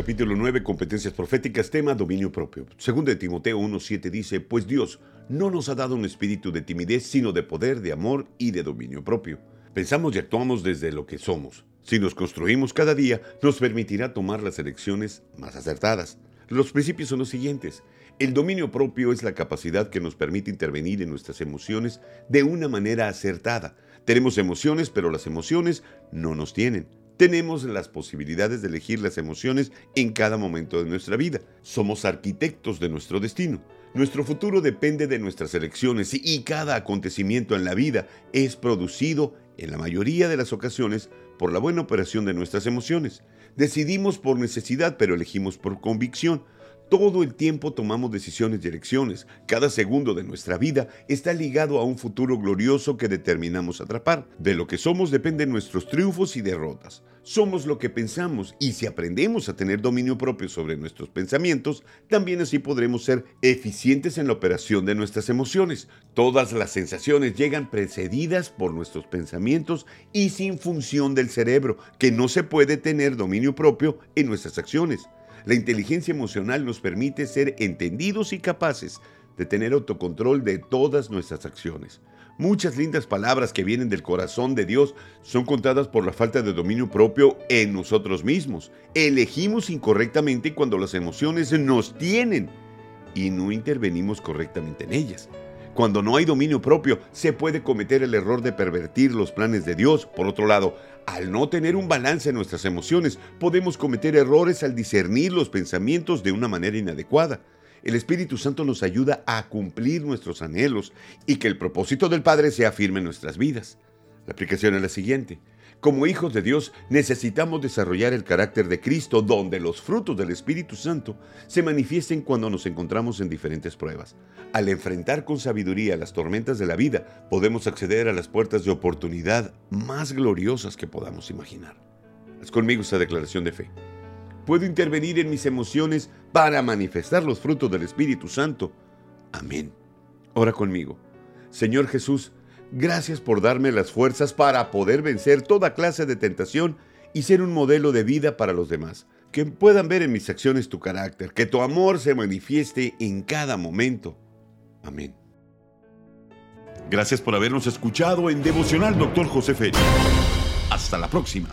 Capítulo 9, competencias proféticas, tema dominio propio. Segundo de Timoteo 1.7 dice, pues Dios no nos ha dado un espíritu de timidez, sino de poder, de amor y de dominio propio. Pensamos y actuamos desde lo que somos. Si nos construimos cada día, nos permitirá tomar las elecciones más acertadas. Los principios son los siguientes. El dominio propio es la capacidad que nos permite intervenir en nuestras emociones de una manera acertada. Tenemos emociones, pero las emociones no nos tienen. Tenemos las posibilidades de elegir las emociones en cada momento de nuestra vida. Somos arquitectos de nuestro destino. Nuestro futuro depende de nuestras elecciones y cada acontecimiento en la vida es producido, en la mayoría de las ocasiones, por la buena operación de nuestras emociones. Decidimos por necesidad, pero elegimos por convicción. Todo el tiempo tomamos decisiones y elecciones. Cada segundo de nuestra vida está ligado a un futuro glorioso que determinamos atrapar. De lo que somos dependen nuestros triunfos y derrotas. Somos lo que pensamos y si aprendemos a tener dominio propio sobre nuestros pensamientos, también así podremos ser eficientes en la operación de nuestras emociones. Todas las sensaciones llegan precedidas por nuestros pensamientos y sin función del cerebro, que no se puede tener dominio propio en nuestras acciones. La inteligencia emocional nos permite ser entendidos y capaces de tener autocontrol de todas nuestras acciones. Muchas lindas palabras que vienen del corazón de Dios son contadas por la falta de dominio propio en nosotros mismos. Elegimos incorrectamente cuando las emociones nos tienen y no intervenimos correctamente en ellas. Cuando no hay dominio propio, se puede cometer el error de pervertir los planes de Dios. Por otro lado, al no tener un balance en nuestras emociones, podemos cometer errores al discernir los pensamientos de una manera inadecuada. El Espíritu Santo nos ayuda a cumplir nuestros anhelos y que el propósito del Padre sea firme en nuestras vidas. La aplicación es la siguiente. Como hijos de Dios necesitamos desarrollar el carácter de Cristo donde los frutos del Espíritu Santo se manifiesten cuando nos encontramos en diferentes pruebas. Al enfrentar con sabiduría las tormentas de la vida, podemos acceder a las puertas de oportunidad más gloriosas que podamos imaginar. Haz conmigo esta declaración de fe. Puedo intervenir en mis emociones para manifestar los frutos del Espíritu Santo. Amén. Ora conmigo. Señor Jesús, Gracias por darme las fuerzas para poder vencer toda clase de tentación y ser un modelo de vida para los demás. Que puedan ver en mis acciones tu carácter, que tu amor se manifieste en cada momento. Amén. Gracias por habernos escuchado en Devocional Dr. José Félix. Hasta la próxima.